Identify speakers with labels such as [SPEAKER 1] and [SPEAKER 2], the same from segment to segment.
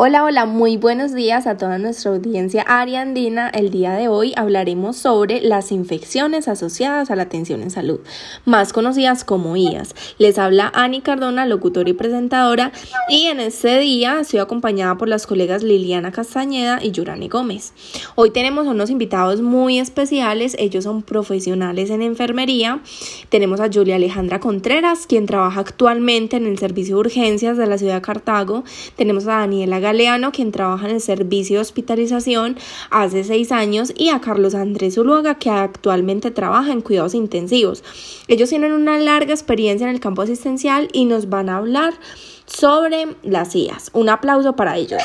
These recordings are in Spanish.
[SPEAKER 1] Hola, hola, muy buenos días a toda nuestra audiencia ariandina. El día de hoy hablaremos sobre las infecciones asociadas a la atención en salud, más conocidas como IAS. Les habla Ani Cardona, locutora y presentadora, y en este día estoy acompañada por las colegas Liliana Castañeda y Yurani Gómez. Hoy tenemos unos invitados muy especiales, ellos son profesionales en enfermería. Tenemos a Julia Alejandra Contreras, quien trabaja actualmente en el servicio de urgencias de la ciudad de Cartago. Tenemos a Daniela Galeano, quien trabaja en el servicio de hospitalización hace seis años, y a Carlos Andrés Zuluaga, que actualmente trabaja en cuidados intensivos. Ellos tienen una larga experiencia en el campo asistencial y nos van a hablar sobre las IAS. Un aplauso para ellos.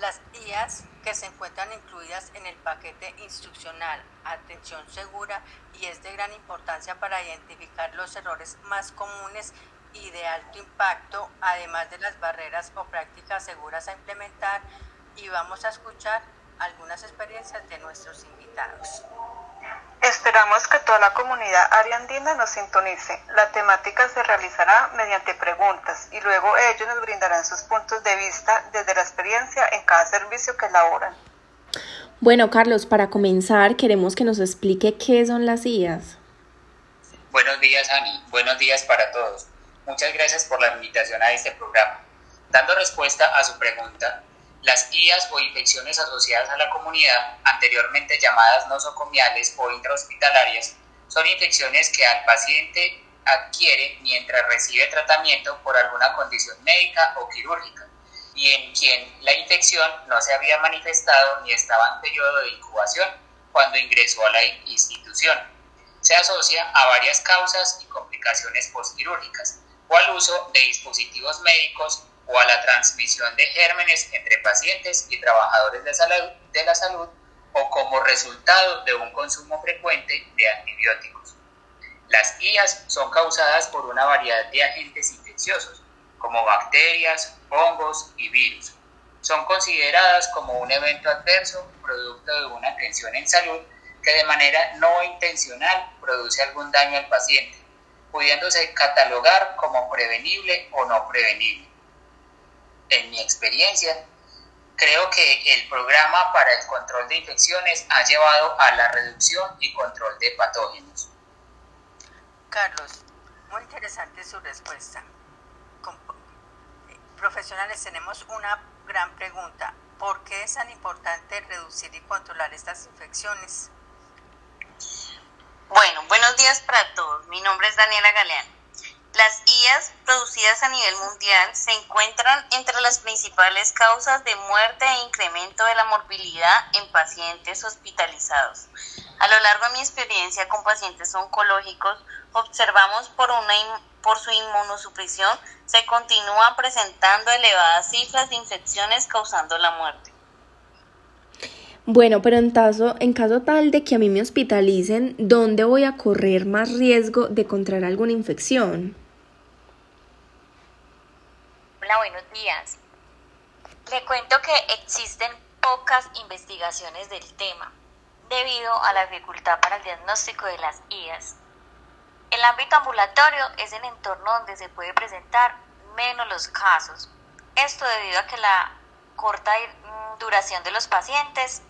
[SPEAKER 2] Las IAS que se encuentran incluidas en el paquete instruccional Atención Segura y es de gran importancia para identificar los errores más comunes y de alto impacto, además de las barreras o prácticas seguras a implementar y vamos a escuchar algunas experiencias de nuestros invitados.
[SPEAKER 3] Esperamos que toda la comunidad ariandina nos sintonice. La temática se realizará mediante preguntas y luego ellos nos brindarán sus puntos de vista desde la experiencia en cada servicio que elaboran.
[SPEAKER 1] Bueno, Carlos, para comenzar, queremos que nos explique qué son las IAS.
[SPEAKER 4] Buenos días, Ani. Buenos días para todos. Muchas gracias por la invitación a este programa. Dando respuesta a su pregunta, las IAS o infecciones asociadas a la comunidad, anteriormente llamadas nosocomiales o intrahospitalarias, son infecciones que al paciente adquiere mientras recibe tratamiento por alguna condición médica o quirúrgica y en quien la infección no se había manifestado ni estaba en periodo de incubación cuando ingresó a la institución. Se asocia a varias causas y complicaciones postquirúrgicas o al uso de dispositivos médicos o a la transmisión de gérmenes entre pacientes y trabajadores de, la salud o como resultado de un consumo frecuente de antibióticos. Las IAS son causadas por una variedad de agentes infecciosos, como bacterias, hongos y virus. Son consideradas como un evento adverso producto de una tensión en salud que de manera no intencional produce algún daño al paciente, pudiéndose catalogar como prevenible o no prevenible. En mi experiencia, creo que el programa para el control de infecciones ha llevado a la reducción y control de patógenos.
[SPEAKER 2] Carlos, muy interesante su respuesta profesionales tenemos una gran pregunta. ¿Por qué es tan importante reducir y controlar estas infecciones?
[SPEAKER 5] Bueno, buenos días para todos. Mi nombre es Daniela Galeano. Las IAS producidas a nivel mundial se encuentran entre las principales causas de muerte e incremento de la morbilidad en pacientes hospitalizados. A lo largo de mi experiencia con pacientes oncológicos, observamos por, una, por su inmunosupresión se continúa presentando elevadas cifras de infecciones causando la muerte.
[SPEAKER 1] Bueno, pero en caso, en caso tal de que a mí me hospitalicen, ¿dónde voy a correr más riesgo de contraer alguna infección?
[SPEAKER 6] Hola, buenos días. Le cuento que existen pocas investigaciones del tema debido a la dificultad para el diagnóstico de las IAS. El ámbito ambulatorio es el entorno donde se puede presentar menos los casos. Esto debido a que la corta duración de los pacientes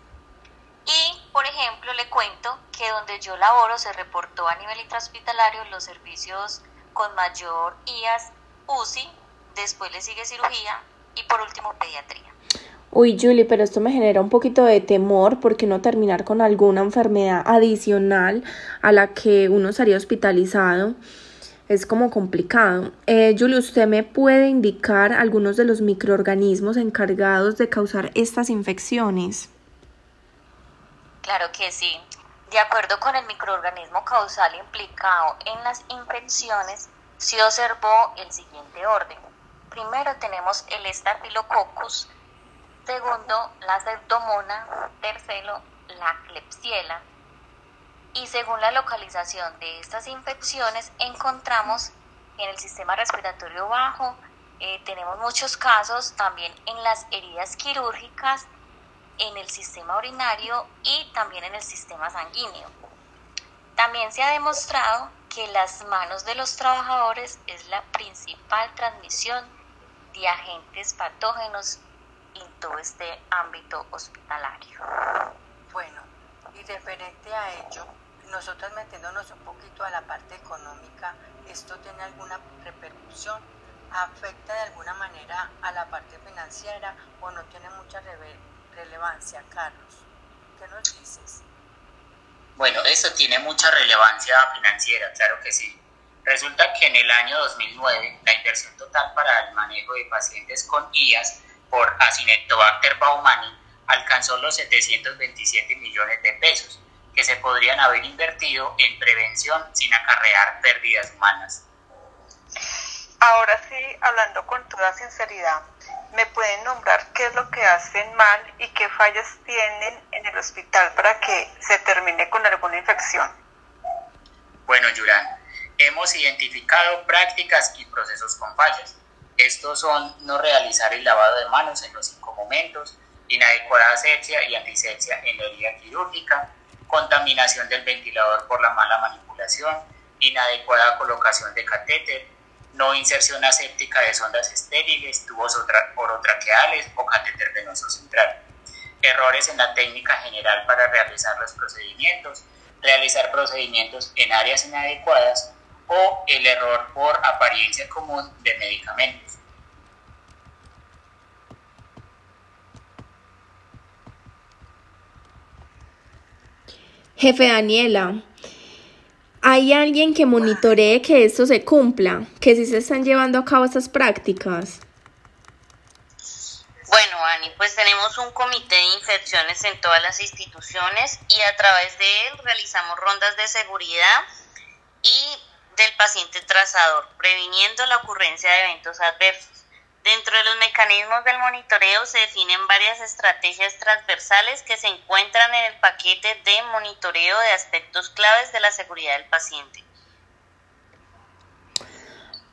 [SPEAKER 6] y, por ejemplo, le cuento que donde yo laboro se reportó a nivel intrahospitalario los servicios con mayor IAS UCI, después le sigue cirugía y por último pediatría.
[SPEAKER 1] Uy, Julie, pero esto me genera un poquito de temor porque no terminar con alguna enfermedad adicional a la que uno estaría hospitalizado es como complicado. Eh, Julie, ¿usted me puede indicar algunos de los microorganismos encargados de causar estas infecciones?
[SPEAKER 6] Claro que sí. De acuerdo con el microorganismo causal implicado en las infecciones, se observó el siguiente orden. Primero tenemos el Staphylococcus, segundo la Pseudomonas, tercero la Klebsiella. Y según la localización de estas infecciones, encontramos en el sistema respiratorio bajo, eh, tenemos muchos casos también en las heridas quirúrgicas, en el sistema urinario y también en el sistema sanguíneo. También se ha demostrado que las manos de los trabajadores es la principal transmisión de agentes patógenos en todo este ámbito hospitalario.
[SPEAKER 2] Bueno, y referente a ello, nosotros metiéndonos un poquito a la parte económica, ¿esto tiene alguna repercusión? ¿Afecta de alguna manera a la parte financiera o no tiene mucha relevancia, Carlos? ¿Qué nos dices?
[SPEAKER 4] Bueno, esto tiene mucha relevancia financiera, claro que sí. Resulta que en el año 2009 la inversión total para el manejo de pacientes con IAS por Acinetobacter baumani alcanzó los 727 millones de pesos, que se podrían haber invertido en prevención sin acarrear pérdidas humanas.
[SPEAKER 3] Ahora sí, hablando con toda sinceridad, ¿me pueden nombrar qué es lo que hacen mal y qué fallas tienen en el hospital para que se termine con alguna infección?
[SPEAKER 4] Bueno, Yurán, hemos identificado prácticas y procesos con fallas. Estos son no realizar el lavado de manos en los cinco momentos, inadecuada asepsia y antisepsia en la herida quirúrgica, contaminación del ventilador por la mala manipulación, inadecuada colocación de catéter, no inserción aséptica de sondas estériles, tubos orotraqueales o catéter venoso central. Errores en la técnica general para realizar los procedimientos, realizar procedimientos en áreas inadecuadas o el error por apariencia común de medicamentos.
[SPEAKER 1] Jefe Daniela, ¿hay alguien que monitoree que esto se cumpla? ¿Que si se están llevando a cabo estas prácticas?
[SPEAKER 5] Bueno, Ani, pues tenemos un comité de infecciones en todas las instituciones y a través de él realizamos rondas de seguridad y del paciente trazador, previniendo la ocurrencia de eventos adversos. Dentro de los mecanismos del monitoreo se definen varias estrategias transversales que se encuentran en el paquete de monitoreo de aspectos claves de la seguridad del paciente.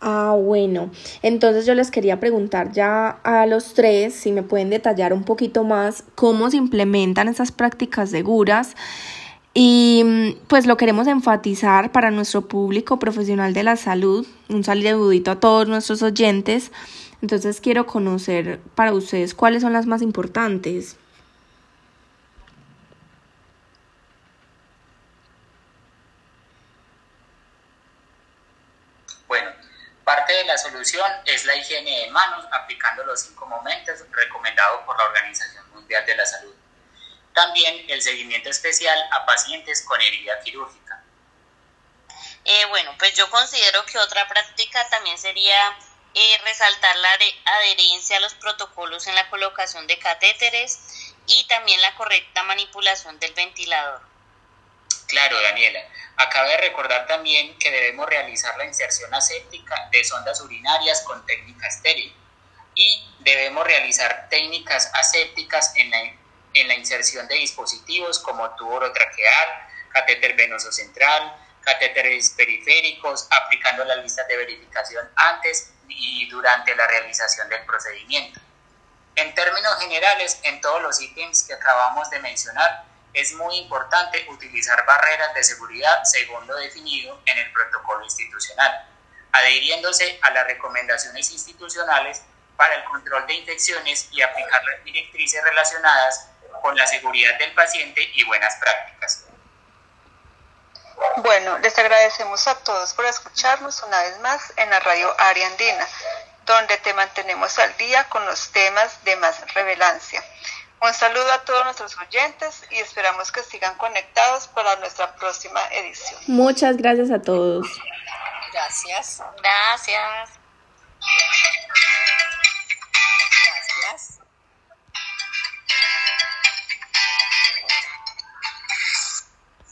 [SPEAKER 1] Ah, bueno. Entonces yo les quería preguntar ya a los tres si me pueden detallar un poquito más cómo se implementan esas prácticas seguras. Y pues lo queremos enfatizar para nuestro público profesional de la salud. Un saludito a todos nuestros oyentes. Entonces quiero conocer para ustedes cuáles son las más importantes.
[SPEAKER 4] Bueno, parte de la solución es la higiene de manos aplicando los cinco momentos recomendados por la Organización Mundial de la Salud. También el seguimiento especial a pacientes con herida quirúrgica.
[SPEAKER 5] Eh, bueno, pues yo considero que otra práctica también sería eh, resaltar la adherencia a los protocolos en la colocación de catéteres y también la correcta manipulación del ventilador.
[SPEAKER 4] Claro, Daniela. Acaba de recordar también que debemos realizar la inserción aséptica de sondas urinarias con técnica estéril y debemos realizar técnicas asépticas en la, en la inserción de dispositivos como tubo orotraqueal, catéter venoso central, catéteres periféricos, aplicando las listas de verificación antes y durante la realización del procedimiento. En términos generales, en todos los ítems que acabamos de mencionar, es muy importante utilizar barreras de seguridad según lo definido en el protocolo institucional, adhiriéndose a las recomendaciones institucionales para el control de infecciones y aplicar las directrices relacionadas con la seguridad del paciente y buenas prácticas.
[SPEAKER 3] Bueno, les agradecemos a todos por escucharnos una vez más en la radio Área Andina, donde te mantenemos al día con los temas de más relevancia. Un saludo a todos nuestros oyentes y esperamos que sigan conectados para nuestra próxima edición.
[SPEAKER 1] Muchas gracias a todos.
[SPEAKER 2] Gracias.
[SPEAKER 5] Gracias.